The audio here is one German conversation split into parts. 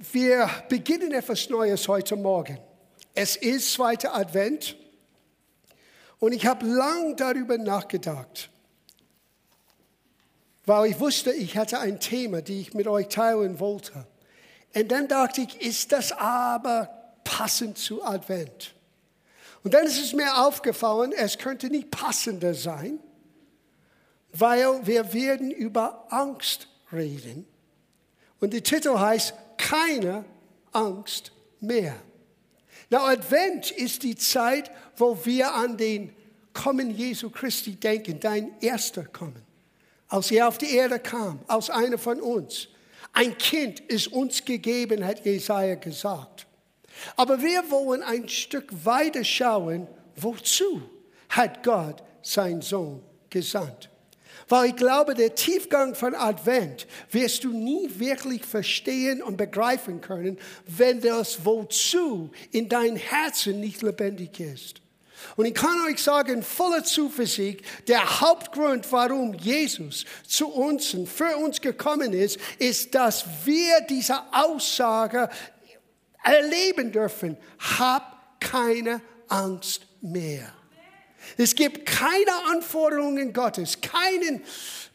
Wir beginnen etwas Neues heute Morgen. Es ist zweiter Advent und ich habe lang darüber nachgedacht, weil ich wusste, ich hatte ein Thema, die ich mit euch teilen wollte. Und dann dachte ich, ist das aber passend zu Advent? Und dann ist es mir aufgefallen, es könnte nicht passender sein, weil wir werden über Angst reden. Und der Titel heißt keine Angst mehr. Na, Advent ist die Zeit, wo wir an den Kommen Jesu Christi denken, dein erster Kommen. Als er auf die Erde kam, als einer von uns. Ein Kind ist uns gegeben, hat Jesaja gesagt. Aber wir wollen ein Stück weiter schauen, wozu hat Gott seinen Sohn gesandt. Weil ich glaube, der Tiefgang von Advent wirst du nie wirklich verstehen und begreifen können, wenn das Wozu in dein Herzen nicht lebendig ist. Und ich kann euch sagen, voller Zuversicht, der Hauptgrund, warum Jesus zu uns und für uns gekommen ist, ist, dass wir diese Aussage erleben dürfen. Hab keine Angst mehr. Es gibt keine Anforderungen Gottes, keinen,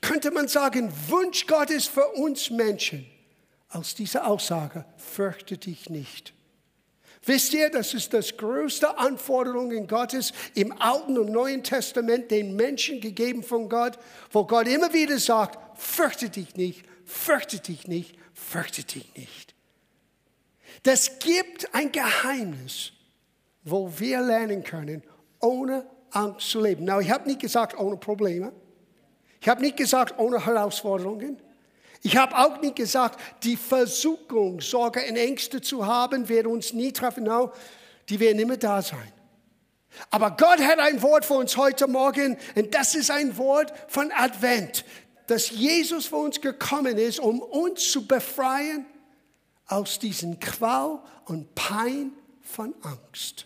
könnte man sagen, Wunsch Gottes für uns Menschen als diese Aussage, fürchte dich nicht. Wisst ihr, das ist das größte Anforderungen Gottes im Alten und Neuen Testament den Menschen gegeben von Gott, wo Gott immer wieder sagt, fürchte dich nicht, fürchte dich nicht, fürchte dich nicht. Das gibt ein Geheimnis, wo wir lernen können, ohne Angst zu leben. Na, ich habe nicht gesagt ohne Probleme. Ich habe nicht gesagt ohne Herausforderungen. Ich habe auch nicht gesagt, die Versuchung, Sorge und Ängste zu haben, wird uns nie treffen. No, die werden immer da sein. Aber Gott hat ein Wort für uns heute Morgen und das ist ein Wort von Advent, dass Jesus für uns gekommen ist, um uns zu befreien aus diesem Qual und Pein von Angst.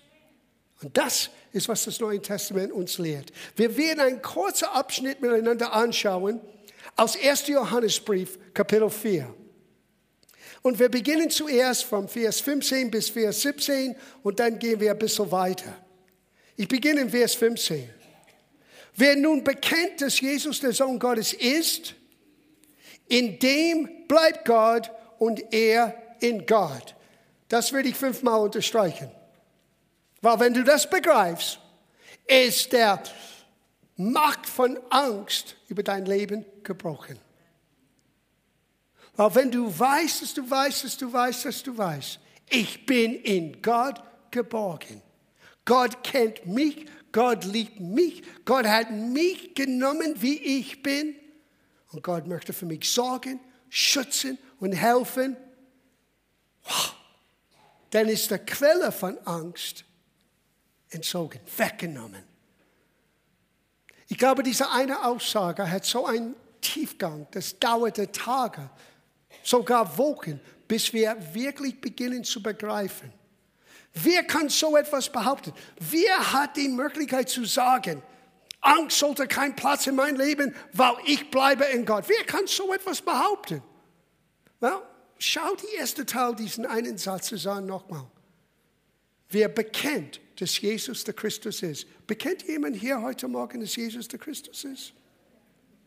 Und das ist, was das Neue Testament uns lehrt. Wir werden einen kurzen Abschnitt miteinander anschauen aus 1. Johannesbrief, Kapitel 4. Und wir beginnen zuerst vom Vers 15 bis Vers 17 und dann gehen wir ein bisschen weiter. Ich beginne in Vers 15. Wer nun bekennt, dass Jesus der Sohn Gottes ist, in dem bleibt Gott und er in Gott. Das würde ich fünfmal unterstreichen. Weil wenn du das begreifst, ist der Macht von Angst über dein Leben gebrochen. Weil wenn du weißt, dass du weißt, dass du weißt, dass du weißt, ich bin in Gott geborgen. Gott kennt mich, Gott liebt mich, Gott hat mich genommen, wie ich bin. Und Gott möchte für mich sorgen, schützen und helfen. Dann ist die Quelle von Angst entzogen, weggenommen. Ich glaube, diese eine Aussage hat so einen Tiefgang, das dauerte Tage, sogar Wochen, bis wir wirklich beginnen zu begreifen. Wer kann so etwas behaupten? Wer hat die Möglichkeit zu sagen, Angst sollte keinen Platz in meinem Leben, weil ich bleibe in Gott? Wer kann so etwas behaupten? Well, schau die erste Teil diesen einen Satzes an nochmal. Wer bekennt, dass Jesus der Christus ist. Bekennt jemand hier heute Morgen, dass Jesus der Christus ist?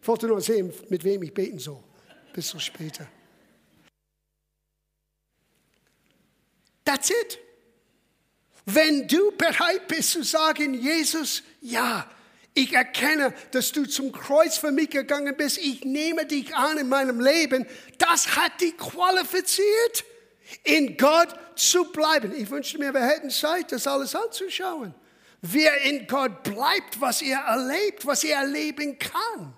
Ich wollte nur sehen, mit wem ich beten soll. Bis zu später. That's it. Wenn du bereit bist zu sagen, Jesus, ja, ich erkenne, dass du zum Kreuz für mich gegangen bist, ich nehme dich an in meinem Leben, das hat dich qualifiziert in Gott zu bleiben. Ich wünschte mir, wir hätten Zeit, das alles anzuschauen. Wer in Gott bleibt, was er erlebt, was er erleben kann,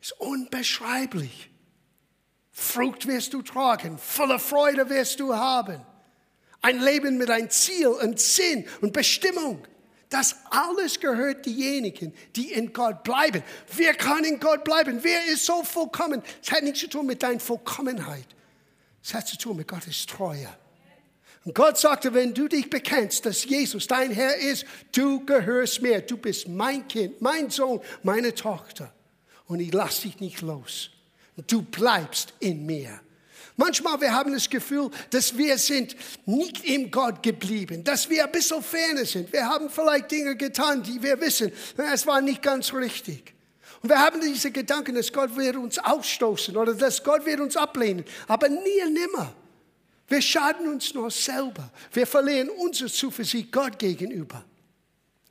ist unbeschreiblich. Frucht wirst du tragen, voller Freude wirst du haben. Ein Leben mit einem Ziel und Sinn und Bestimmung. Das alles gehört diejenigen, die in Gott bleiben. Wer kann in Gott bleiben? Wer ist so vollkommen? Es hat nichts zu tun mit deiner Vollkommenheit. Es hat zu tun mit Gottes Treue. Und Gott sagte, wenn du dich bekennst, dass Jesus dein Herr ist, du gehörst mir. Du bist mein Kind, mein Sohn, meine Tochter. Und ich lasse dich nicht los. Du bleibst in mir. Manchmal wir haben das Gefühl, dass wir sind nicht im Gott geblieben, dass wir ein bisschen ferner sind. Wir haben vielleicht Dinge getan, die wir wissen, es war nicht ganz richtig. Und wir haben diese Gedanken, dass Gott wird uns ausstoßen oder dass Gott wird uns ablehnen. Aber nie und nimmer. Wir schaden uns nur selber. Wir verlieren unsere Zuversicht Gott gegenüber.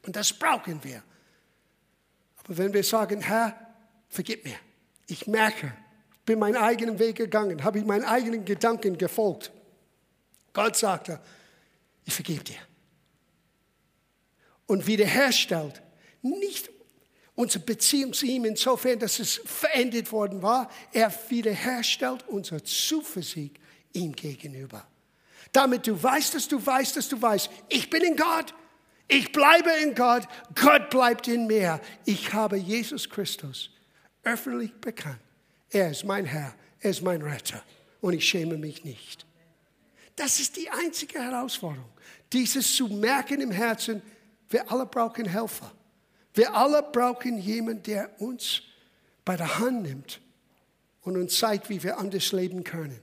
Und das brauchen wir. Aber wenn wir sagen, Herr, vergib mir. Ich merke, bin meinen eigenen Weg gegangen, habe ich meinen eigenen Gedanken gefolgt. Gott sagte, ich vergebe dir. Und wiederherstellt, nicht unsere Beziehung zu ihm insofern, dass es verändert worden war. Er wiederherstellt unsere Zuversicht ihm gegenüber. Damit du weißt, dass du weißt, dass du weißt, ich bin in Gott. Ich bleibe in Gott. Gott bleibt in mir. Ich habe Jesus Christus öffentlich bekannt. Er ist mein Herr. Er ist mein Retter. Und ich schäme mich nicht. Das ist die einzige Herausforderung. Dieses zu merken im Herzen, wir alle brauchen Helfer. Wir alle brauchen jemanden, der uns bei der Hand nimmt und uns zeigt, wie wir anders leben können.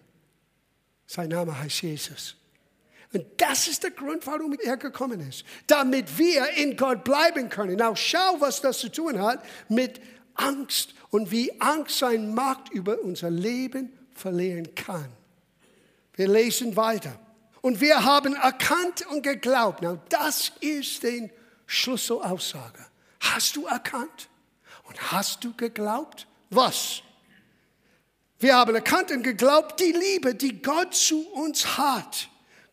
Sein Name heißt Jesus. Und das ist der Grund, warum er gekommen ist. Damit wir in Gott bleiben können. Now schau, was das zu tun hat mit Angst und wie Angst sein Macht über unser Leben verlieren kann. Wir lesen weiter. Und wir haben erkannt und geglaubt. Now, das ist die Schlüsselaussage. Hast du erkannt? Und hast du geglaubt? Was? Wir haben erkannt und geglaubt, die Liebe, die Gott zu uns hat.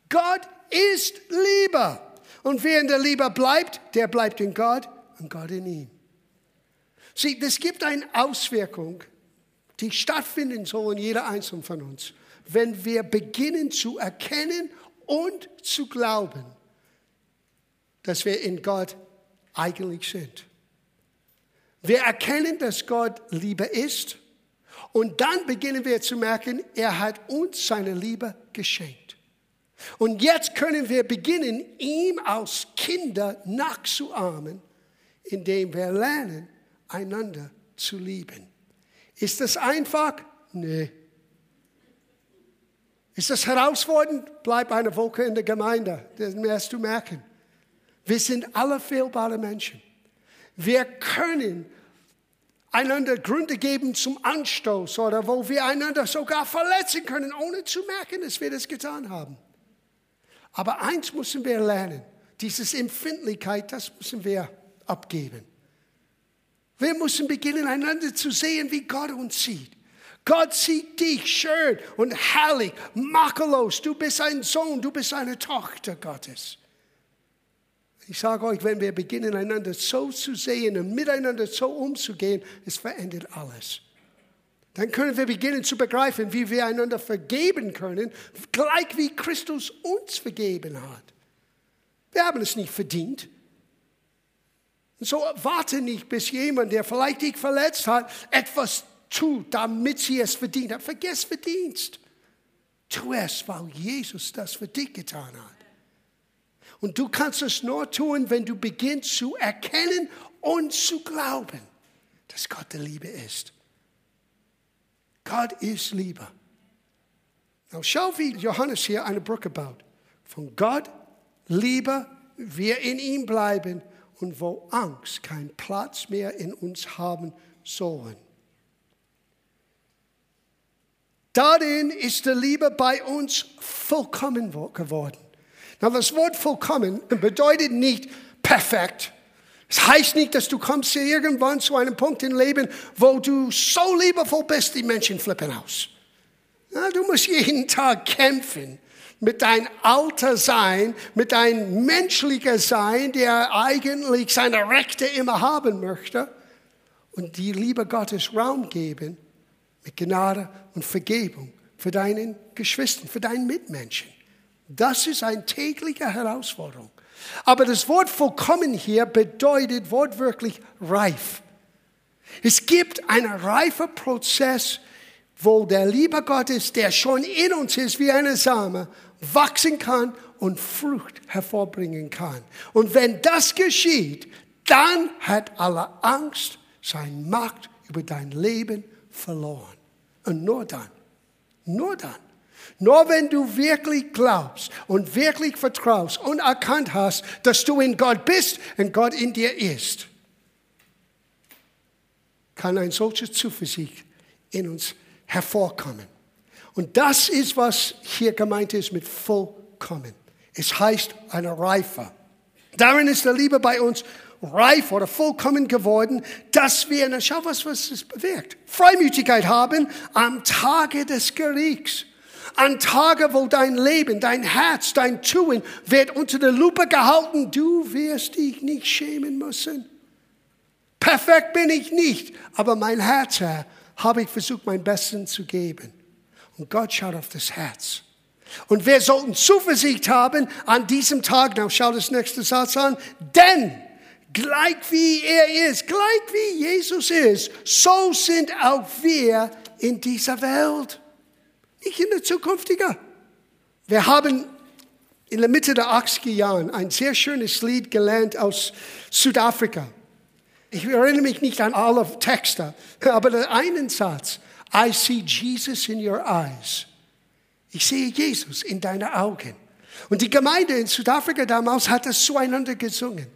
Gott ist Liebe. Und wer in der Liebe bleibt, der bleibt in Gott und Gott in ihm. Sieh, es gibt eine Auswirkung, die stattfinden soll in jeder Einzelnen von uns, wenn wir beginnen zu erkennen und zu glauben, dass wir in Gott eigentlich sind. Wir erkennen, dass Gott Liebe ist und dann beginnen wir zu merken, er hat uns seine Liebe geschenkt. Und jetzt können wir beginnen, ihm als Kinder nachzuahmen, indem wir lernen, einander zu lieben. Ist das einfach? Nee. Ist das herausfordernd? Bleib eine Woche in der Gemeinde, dann wirst du merken. Wir sind alle fehlbare Menschen. Wir können einander Gründe geben zum Anstoß oder wo wir einander sogar verletzen können, ohne zu merken, dass wir das getan haben. Aber eins müssen wir lernen, dieses Empfindlichkeit, das müssen wir abgeben. Wir müssen beginnen, einander zu sehen, wie Gott uns sieht. Gott sieht dich schön und herrlich, makellos. Du bist ein Sohn, du bist eine Tochter Gottes. Ich sage euch, wenn wir beginnen, einander so zu sehen und miteinander so umzugehen, es verändert alles. Dann können wir beginnen zu begreifen, wie wir einander vergeben können, gleich wie Christus uns vergeben hat. Wir haben es nicht verdient. Und so warte nicht, bis jemand, der vielleicht dich verletzt hat, etwas tut, damit sie es verdient hat. Vergiss Verdienst. Tu es, weil Jesus das für dich getan hat. Und du kannst es nur tun, wenn du beginnst zu erkennen und zu glauben, dass Gott der Liebe ist. Gott ist Liebe. Now schau, wie Johannes hier eine Brücke baut. Von Gott, Liebe, wir in ihm bleiben und wo Angst keinen Platz mehr in uns haben sollen. Darin ist die Liebe bei uns vollkommen geworden. Na, das Wort vollkommen bedeutet nicht perfekt. Es heißt nicht, dass du kommst irgendwann zu einem Punkt im Leben, wo du so liebevoll bist, die Menschen flippen aus. Na, du musst jeden Tag kämpfen mit deinem alter Sein, mit deinem menschlicher Sein, der eigentlich seine Rechte immer haben möchte und die Liebe Gottes Raum geben mit Gnade und Vergebung für deinen Geschwistern, für deinen Mitmenschen. Das ist eine tägliche Herausforderung. Aber das Wort vollkommen hier bedeutet wortwörtlich reif. Es gibt einen reifen Prozess, wo der Liebe Gottes, der schon in uns ist wie eine Same, wachsen kann und Frucht hervorbringen kann. Und wenn das geschieht, dann hat alle Angst seine Macht über dein Leben verloren. Und nur dann, nur dann Nur wenn du wirklich glaubst und wirklich vertraust und erkannt hast, dass du in Gott bist und Gott in dir ist, kann ein solches Zuversicht in uns hervorkommen. Und das ist, was hier gemeint ist mit vollkommen. Es heißt eine Reife. Darin ist der Liebe bei uns reif oder vollkommen geworden, dass wir, na schau was, was es bewirkt, Freimütigkeit haben am Tage des Gerichts. An Tage, wo dein Leben, dein Herz, dein Tun wird unter der Lupe gehalten. Du wirst dich nicht schämen müssen. Perfekt bin ich nicht, aber mein Herz, Herr, habe ich versucht, mein Bestes zu geben. Und Gott schaut auf das Herz. Und wir sollten Zuversicht haben an diesem Tag. Now schau das nächste Satz an. Denn gleich wie er ist, gleich wie Jesus ist, so sind auch wir in dieser Welt nicht in der zukünftigen. Wir haben in der Mitte der 80er Jahren ein sehr schönes Lied gelernt aus Südafrika. Ich erinnere mich nicht an alle Texte, aber der einen Satz, I see Jesus in your eyes. Ich sehe Jesus in deinen Augen. Und die Gemeinde in Südafrika damals hat das zueinander gesungen.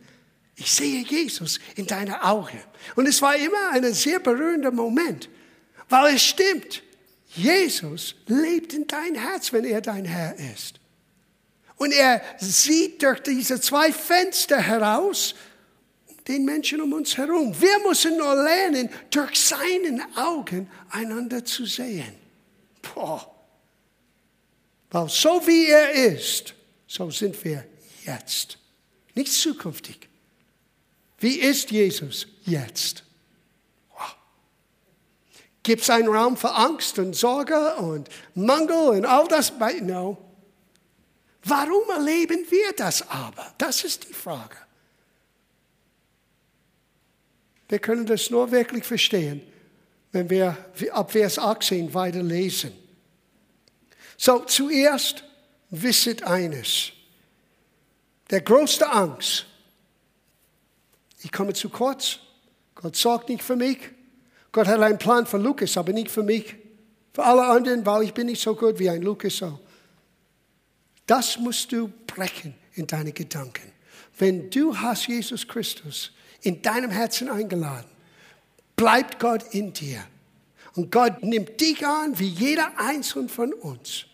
Ich sehe Jesus in deinen Augen. Und es war immer ein sehr berührender Moment, weil es stimmt. Jesus lebt in dein Herz, wenn er dein Herr ist. Und er sieht durch diese zwei Fenster heraus den Menschen um uns herum. Wir müssen nur lernen, durch seine Augen einander zu sehen. Boah. Weil so wie er ist, so sind wir jetzt. Nicht zukünftig. Wie ist Jesus jetzt? Gibt es einen Raum für Angst und Sorge und Mangel und all das? No. Warum erleben wir das aber? Das ist die Frage. Wir können das nur wirklich verstehen, wenn wir ab Vers 18 weiter lesen. So, zuerst wisset eines. Der größte Angst. Ich komme zu kurz. Gott sorgt nicht für mich. Gott hat einen Plan für Lukas, aber nicht für mich. Für alle anderen, weil ich bin nicht so gut wie ein Lukas. Das musst du brechen in deine Gedanken. Wenn du hast Jesus Christus in deinem Herzen eingeladen, bleibt Gott in dir. Und Gott nimmt dich an wie jeder Einzelne von uns.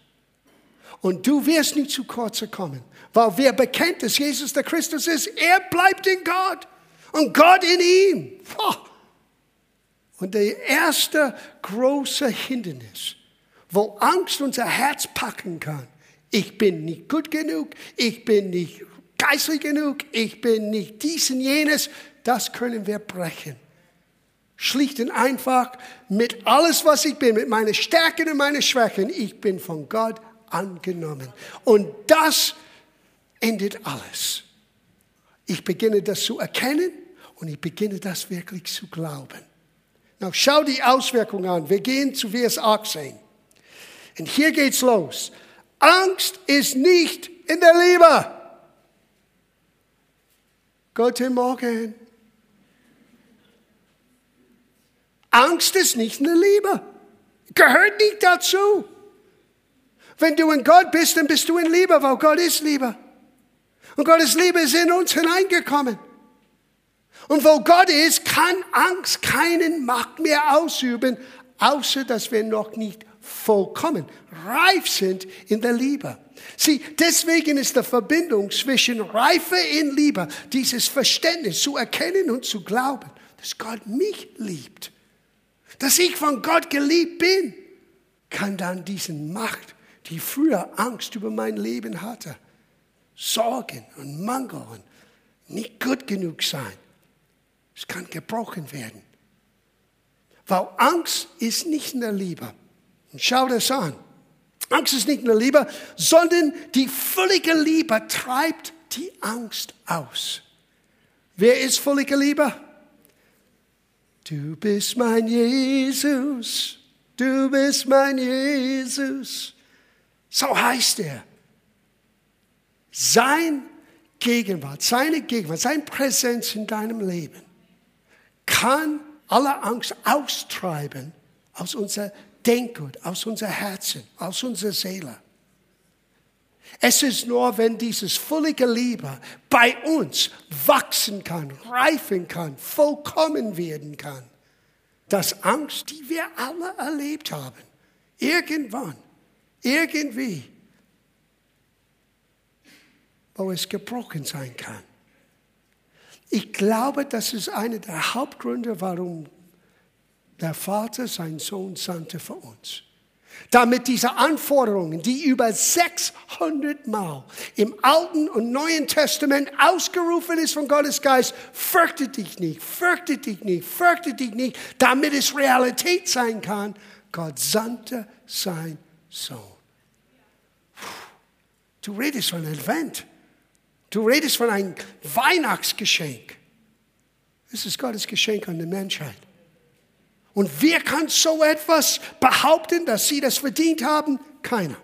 Und du wirst nicht zu kurz kommen, weil wer bekennt, dass Jesus der Christus ist, er bleibt in Gott und Gott in ihm. Oh. Und der erste große Hindernis, wo Angst unser Herz packen kann, ich bin nicht gut genug, ich bin nicht geistlich genug, ich bin nicht dies und jenes, das können wir brechen. Schlicht und einfach mit alles, was ich bin, mit meinen Stärken und meinen Schwächen, ich bin von Gott angenommen. Und das endet alles. Ich beginne das zu erkennen und ich beginne das wirklich zu glauben. Now schau die Auswirkungen an. Wir gehen zu Vers 18. Und hier geht's los. Angst ist nicht in der Liebe. Guten Morgen. Angst ist nicht in der Liebe. Gehört nicht dazu. Wenn du in Gott bist, dann bist du in Liebe, weil Gott ist Liebe. Und Gottes Liebe ist in uns hineingekommen. Und wo Gott ist, kann Angst keinen Macht mehr ausüben, außer dass wir noch nicht vollkommen reif sind in der Liebe. Sieh, deswegen ist die Verbindung zwischen Reife in Liebe, dieses Verständnis zu erkennen und zu glauben, dass Gott mich liebt, dass ich von Gott geliebt bin, kann dann diesen Macht, die früher Angst über mein Leben hatte, Sorgen und Mangel und nicht gut genug sein, es kann gebrochen werden. Weil Angst ist nicht in der Liebe. Und schau das an. Angst ist nicht in der Liebe, sondern die völlige Liebe treibt die Angst aus. Wer ist völlige Liebe? Du bist mein Jesus, du bist mein Jesus. So heißt er. Sein Gegenwart, seine Gegenwart, seine Präsenz in deinem Leben kann alle Angst austreiben aus unser Denkgut, aus unser Herzen, aus unserer Seele. Es ist nur, wenn dieses völlige Liebe bei uns wachsen kann, reifen kann, vollkommen werden kann, dass Angst, die wir alle erlebt haben, irgendwann, irgendwie, wo es gebrochen sein kann. Ich glaube, das ist einer der Hauptgründe, warum der Vater seinen Sohn sandte für uns. Damit diese Anforderungen, die über 600 Mal im Alten und Neuen Testament ausgerufen ist von Gottes Geist, fürchte dich nicht, fürchte dich nicht, fürchte dich nicht, damit es Realität sein kann, Gott sandte sein Sohn. Du redest von Advent. Du redest von einem Weihnachtsgeschenk. Es ist Gottes Geschenk an die Menschheit. Und wer kann so etwas behaupten, dass sie das verdient haben? Keiner.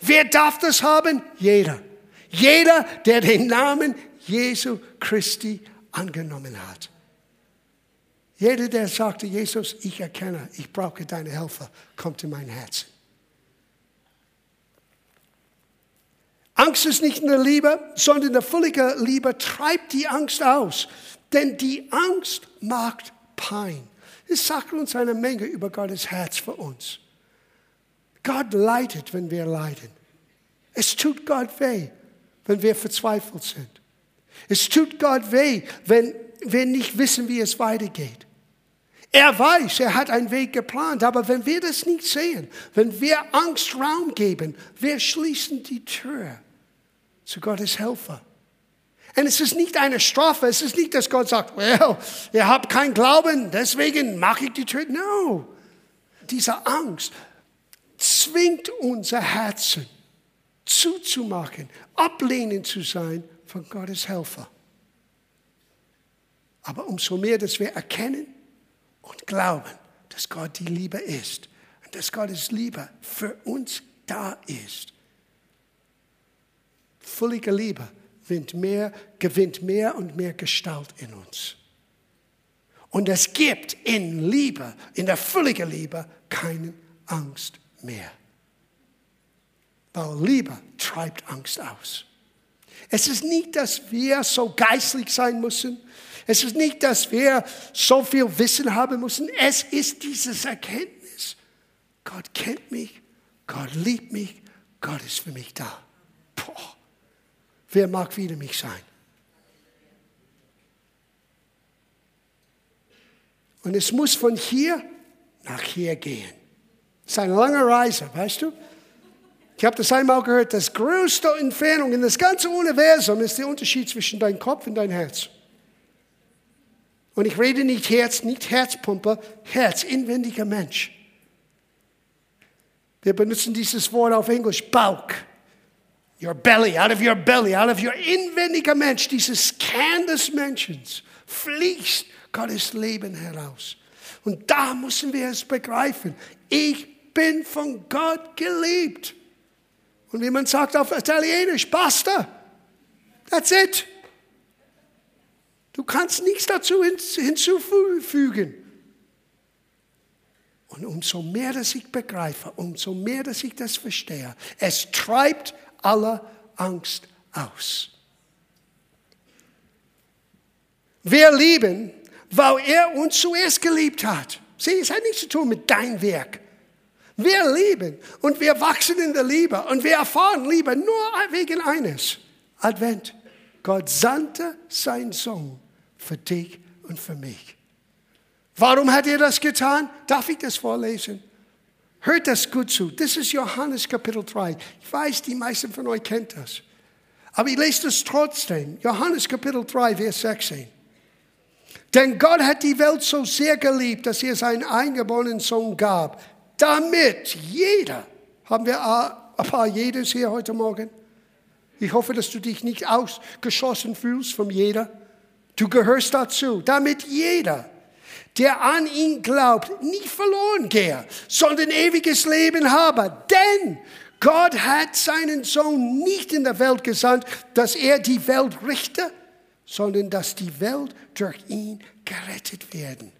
Wer darf das haben? Jeder. Jeder, der den Namen Jesu Christi angenommen hat. Jeder, der sagte, Jesus, ich erkenne, ich brauche deine Hilfe, kommt in mein Herz. Angst ist nicht eine Liebe, sondern eine völlige Liebe treibt die Angst aus. Denn die Angst macht Pein. Es sagt uns eine Menge über Gottes Herz für uns. Gott leidet, wenn wir leiden. Es tut Gott weh, wenn wir verzweifelt sind. Es tut Gott weh, wenn wir nicht wissen, wie es weitergeht. Er weiß, er hat einen Weg geplant, aber wenn wir das nicht sehen, wenn wir Angst Raum geben, wir schließen die Tür zu Gottes Helfer. Und es ist nicht eine Strafe, es ist nicht, dass Gott sagt, well, ihr habt keinen Glauben, deswegen mache ich die Tür. No. Diese Angst zwingt unser Herzen zuzumachen, ablehnend zu sein von Gottes Helfer. Aber umso mehr, dass wir erkennen und glauben, dass Gott die Liebe ist und dass Gottes Liebe für uns da ist. Völlige Liebe gewinnt mehr, gewinnt mehr und mehr Gestalt in uns. Und es gibt in Liebe, in der völligen Liebe, keine Angst mehr. Weil Liebe treibt Angst aus. Es ist nicht, dass wir so geistlich sein müssen. Es ist nicht, dass wir so viel Wissen haben müssen. Es ist dieses Erkenntnis. Gott kennt mich, Gott liebt mich, Gott ist für mich da. Boah. Wer mag wieder mich sein? Und es muss von hier nach hier gehen. Es ist eine lange Reise, weißt du? Ich habe das einmal gehört, das größte Entfernung in das ganze Universum ist der Unterschied zwischen deinem Kopf und deinem Herz. Und ich rede nicht Herz, nicht Herzpumpe, Herz, inwendiger Mensch. Wir benutzen dieses Wort auf Englisch, Bauch. Your belly, out of your belly, out of your inwendiger Mensch, dieses Kern des Menschen, fließt Gottes Leben heraus. Und da müssen wir es begreifen. Ich bin von Gott geliebt. Und wie man sagt auf Italienisch, basta. That's it. Du kannst nichts dazu hinzufügen. Und umso mehr, dass ich begreife, umso mehr, dass ich das verstehe, es treibt aller Angst aus. Wir lieben, weil er uns zuerst geliebt hat. Sieh, es hat nichts zu tun mit deinem Werk. Wir lieben und wir wachsen in der Liebe und wir erfahren Liebe nur wegen eines. Advent. Gott sandte seinen Sohn für dich und für mich. Warum hat er das getan? Darf ich das vorlesen? Hört das gut zu. Das ist Johannes Kapitel 3. Ich weiß, die meisten von euch kennt das. Aber ich lese das trotzdem. Johannes Kapitel 3, Vers 16. Denn Gott hat die Welt so sehr geliebt, dass er seinen eingeborenen Sohn gab, damit jeder, haben wir ein paar jedes hier heute Morgen? Ich hoffe, dass du dich nicht ausgeschossen fühlst von jeder. Du gehörst dazu, damit jeder, der an ihn glaubt, nicht verloren gehe, sondern ewiges Leben habe. Denn Gott hat seinen Sohn nicht in der Welt gesandt, dass er die Welt richte, sondern dass die Welt durch ihn gerettet werden.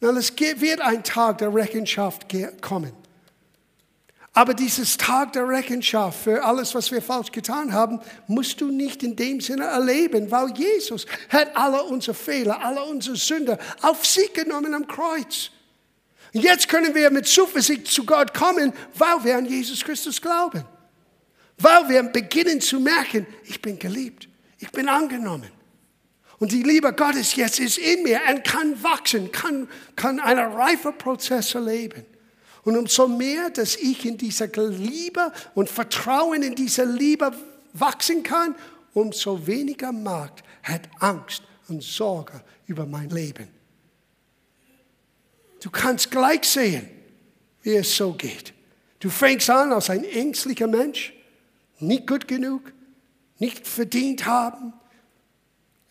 Na, es wird ein Tag der Rechenschaft kommen. Aber dieses Tag der Rechenschaft für alles, was wir falsch getan haben, musst du nicht in dem Sinne erleben, weil Jesus hat alle unsere Fehler, alle unsere Sünder auf sich genommen am Kreuz. Und jetzt können wir mit Zuversicht zu Gott kommen, weil wir an Jesus Christus glauben. Weil wir beginnen zu merken, ich bin geliebt, ich bin angenommen. Und die Liebe Gottes jetzt ist in mir und kann wachsen, kann, kann einen reifen Prozess erleben. Und umso mehr, dass ich in dieser Liebe und Vertrauen in dieser Liebe wachsen kann, umso weniger Macht hat Angst und Sorge über mein Leben. Du kannst gleich sehen, wie es so geht. Du fängst an als ein ängstlicher Mensch, nicht gut genug, nicht verdient haben,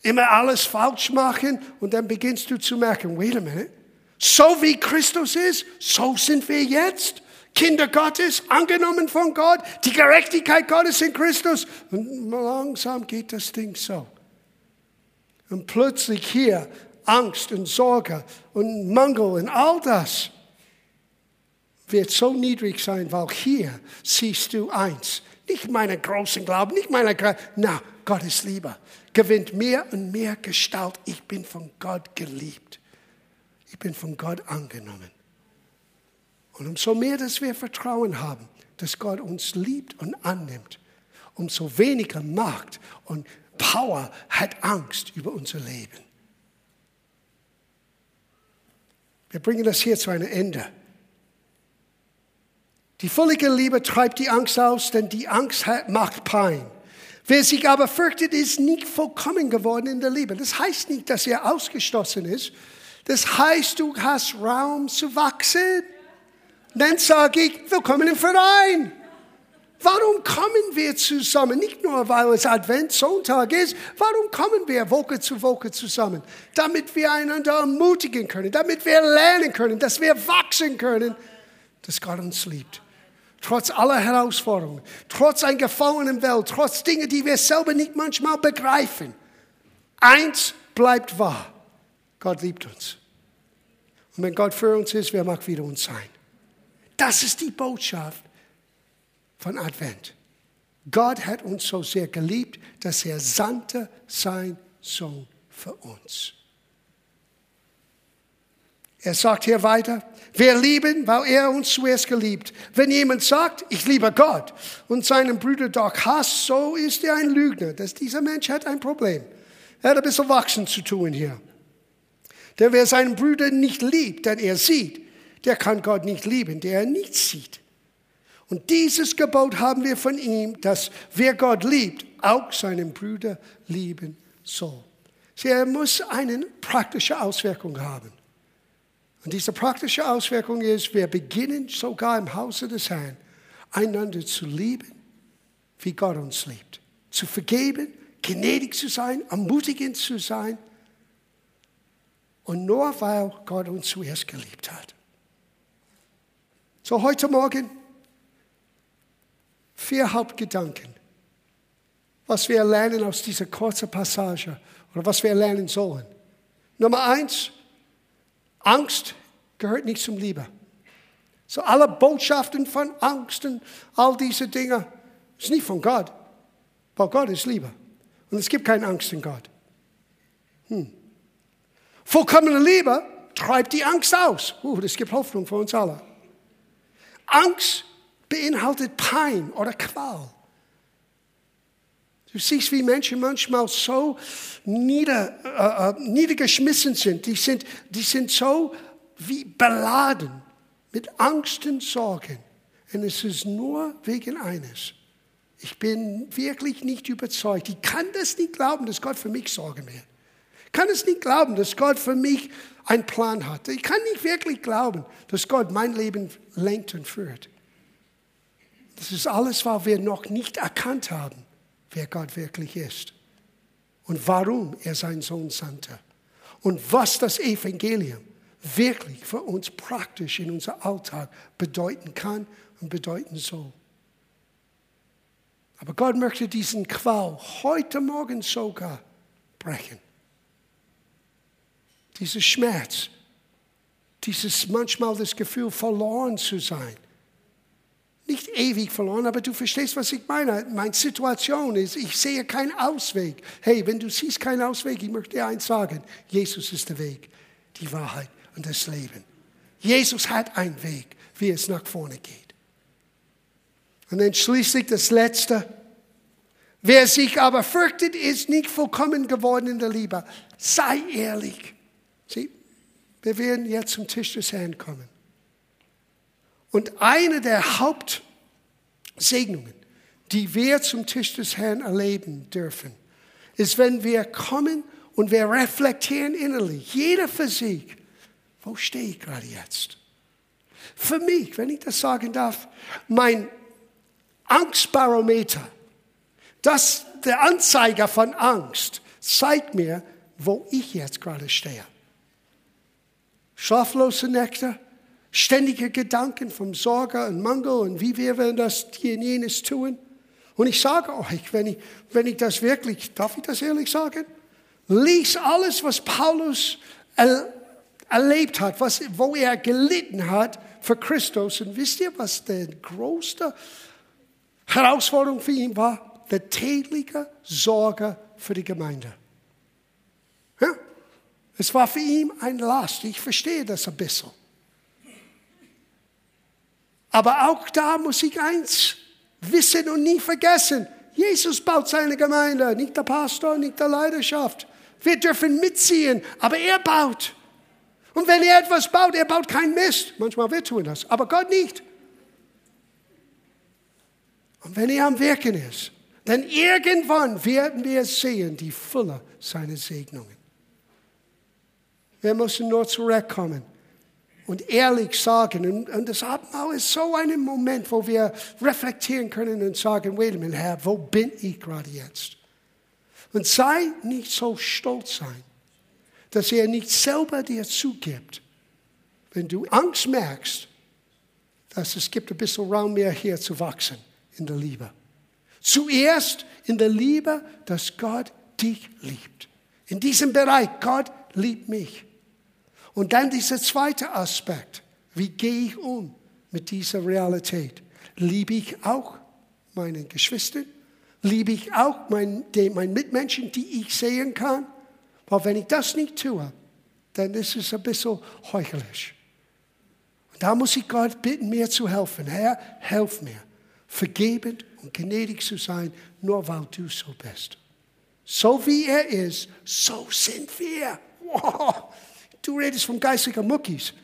immer alles falsch machen und dann beginnst du zu merken, wait a minute, so wie Christus ist, so sind wir jetzt. Kinder Gottes, angenommen von Gott, die Gerechtigkeit Gottes in Christus. Und langsam geht das Ding so. Und plötzlich hier Angst und Sorge und Mangel und all das wird so niedrig sein, weil hier siehst du eins. Nicht meinen großen Glauben, nicht meinen, na, Gott ist lieber. Gewinnt mehr und mehr Gestalt. Ich bin von Gott geliebt. Ich bin von Gott angenommen. Und umso mehr, dass wir Vertrauen haben, dass Gott uns liebt und annimmt, umso weniger Macht und Power hat Angst über unser Leben. Wir bringen das hier zu einem Ende. Die völlige Liebe treibt die Angst aus, denn die Angst macht Pein. Wer sich aber fürchtet, ist nicht vollkommen geworden in der Liebe. Das heißt nicht, dass er ausgestoßen ist, das heißt, du hast Raum zu wachsen. Dann sage ich, willkommen im Verein. Warum kommen wir zusammen? Nicht nur, weil es Adventssonntag ist. Warum kommen wir Woche zu Woche zusammen? Damit wir einander ermutigen können, damit wir lernen können, dass wir wachsen können, dass Gott uns liebt. Trotz aller Herausforderungen, trotz einer gefallenen Welt, trotz Dinge, die wir selber nicht manchmal begreifen. Eins bleibt wahr. Gott liebt uns. Und wenn Gott für uns ist, wer mag wieder uns sein? Das ist die Botschaft von Advent. Gott hat uns so sehr geliebt, dass er sandte sein Sohn für uns. Er sagt hier weiter, wir lieben, weil er uns zuerst geliebt. Wenn jemand sagt, ich liebe Gott und seinen Bruder doch hasst, so ist er ein Lügner. Dass dieser Mensch hat ein Problem. Er hat ein bisschen Wachsen zu tun hier. Denn wer seinen Bruder nicht liebt, den er sieht, der kann Gott nicht lieben, der er nicht sieht. Und dieses Gebot haben wir von ihm, dass wer Gott liebt, auch seinen Bruder lieben soll. Sie, er muss eine praktische Auswirkung haben. Und diese praktische Auswirkung ist, wir beginnen sogar im Hause des Herrn, einander zu lieben, wie Gott uns liebt. Zu vergeben, gnädig zu sein, ermutigend zu sein und nur weil Gott uns zuerst geliebt hat. So heute Morgen vier Hauptgedanken, was wir lernen aus dieser kurzen Passage oder was wir lernen sollen. Nummer eins, Angst gehört nicht zum Liebe. So alle Botschaften von Angst und all diese Dinge ist nicht von Gott, weil Gott ist Liebe. Und es gibt keine Angst in Gott. Hm. Vollkommene Liebe treibt die Angst aus. Uh, das gibt Hoffnung für uns alle. Angst beinhaltet Pein oder Qual. Du siehst, wie Menschen manchmal so nieder, äh, äh, niedergeschmissen sind. Die, sind. die sind so wie beladen mit Angst und Sorgen. Und es ist nur wegen eines. Ich bin wirklich nicht überzeugt. Ich kann das nicht glauben, dass Gott für mich sorgen wird kann es nicht glauben, dass Gott für mich einen Plan hat. Ich kann nicht wirklich glauben, dass Gott mein Leben lenkt und führt. Das ist alles, weil wir noch nicht erkannt haben, wer Gott wirklich ist und warum er seinen Sohn sandte und was das Evangelium wirklich für uns praktisch in unserem Alltag bedeuten kann und bedeuten soll. Aber Gott möchte diesen Qual heute Morgen sogar brechen dieser Schmerz, dieses manchmal das Gefühl, verloren zu sein. Nicht ewig verloren, aber du verstehst, was ich meine. Meine Situation ist, ich sehe keinen Ausweg. Hey, wenn du siehst keinen Ausweg, ich möchte dir eins sagen. Jesus ist der Weg, die Wahrheit und das Leben. Jesus hat einen Weg, wie es nach vorne geht. Und dann schließlich das Letzte. Wer sich aber fürchtet, ist nicht vollkommen geworden in der Liebe. Sei ehrlich. Sieh, wir werden jetzt zum Tisch des Herrn kommen. Und eine der Hauptsegnungen, die wir zum Tisch des Herrn erleben dürfen, ist, wenn wir kommen und wir reflektieren innerlich, jeder für sich, wo stehe ich gerade jetzt? Für mich, wenn ich das sagen darf, mein Angstbarometer, das, der Anzeiger von Angst, zeigt mir, wo ich jetzt gerade stehe. Schlaflose Nächte, ständige Gedanken vom Sorge und Mangel und wie wir werden das hier und jenes tun. Und ich sage euch, wenn ich, wenn ich das wirklich, darf ich das ehrlich sagen? Lies alles, was Paulus erlebt hat, was, wo er gelitten hat für Christus. Und wisst ihr, was die größte Herausforderung für ihn war? Die tägliche Sorge für die Gemeinde. Es war für ihn ein Last. Ich verstehe das ein bisschen. Aber auch da muss ich eins wissen und nie vergessen. Jesus baut seine Gemeinde, nicht der Pastor, nicht der Leidenschaft. Wir dürfen mitziehen, aber er baut. Und wenn er etwas baut, er baut keinen Mist. Manchmal wir tun das, aber Gott nicht. Und wenn er am Wirken ist, dann irgendwann werden wir sehen die Fülle seiner Segnungen. Wir müssen nur zurückkommen und ehrlich sagen. Und, und das Abendmahl ist so ein Moment, wo wir reflektieren können und sagen, wait a minute, Herr, wo bin ich gerade jetzt? Und sei nicht so stolz sein, dass er nicht selber dir zugibt. Wenn du Angst merkst, dass es gibt ein bisschen Raum mehr hier zu wachsen in der Liebe. Zuerst in der Liebe, dass Gott dich liebt. In diesem Bereich, Gott liebt mich. Und dann dieser zweite Aspekt. Wie gehe ich um mit dieser Realität? Liebe ich auch meine Geschwister? Liebe ich auch meine mein Mitmenschen, die ich sehen kann? Weil wenn ich das nicht tue, dann ist es ein bisschen heuchlerisch. Und da muss ich Gott bitten, mir zu helfen. Herr, helf mir, vergebend und gnädig zu sein, nur weil du so bist. So wie er ist, so sind wir. Wow. Du redest von geistigen Muckis.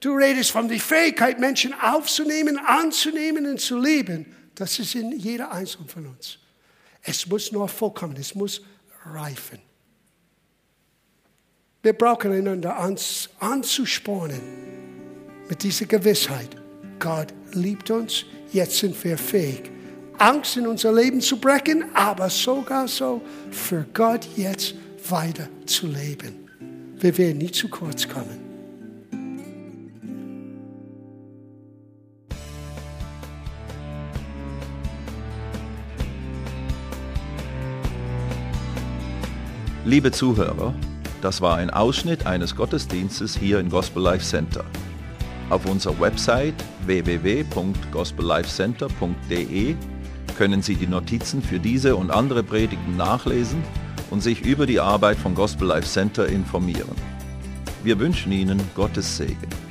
Du redest von der Fähigkeit, Menschen aufzunehmen, anzunehmen und zu lieben. Das ist in jeder Einzelnen von uns. Es muss nur vollkommen, es muss reifen. Wir brauchen einander anzuspornen mit dieser Gewissheit. Gott liebt uns, jetzt sind wir fähig, Angst in unser Leben zu brechen, aber sogar so für Gott jetzt weiter zu leben. Wir werden nie zu kurz kommen. Liebe Zuhörer, das war ein Ausschnitt eines Gottesdienstes hier im Gospel Life Center. Auf unserer Website www.gospellifecenter.de können Sie die Notizen für diese und andere Predigten nachlesen und sich über die Arbeit vom Gospel Life Center informieren. Wir wünschen Ihnen Gottes Segen.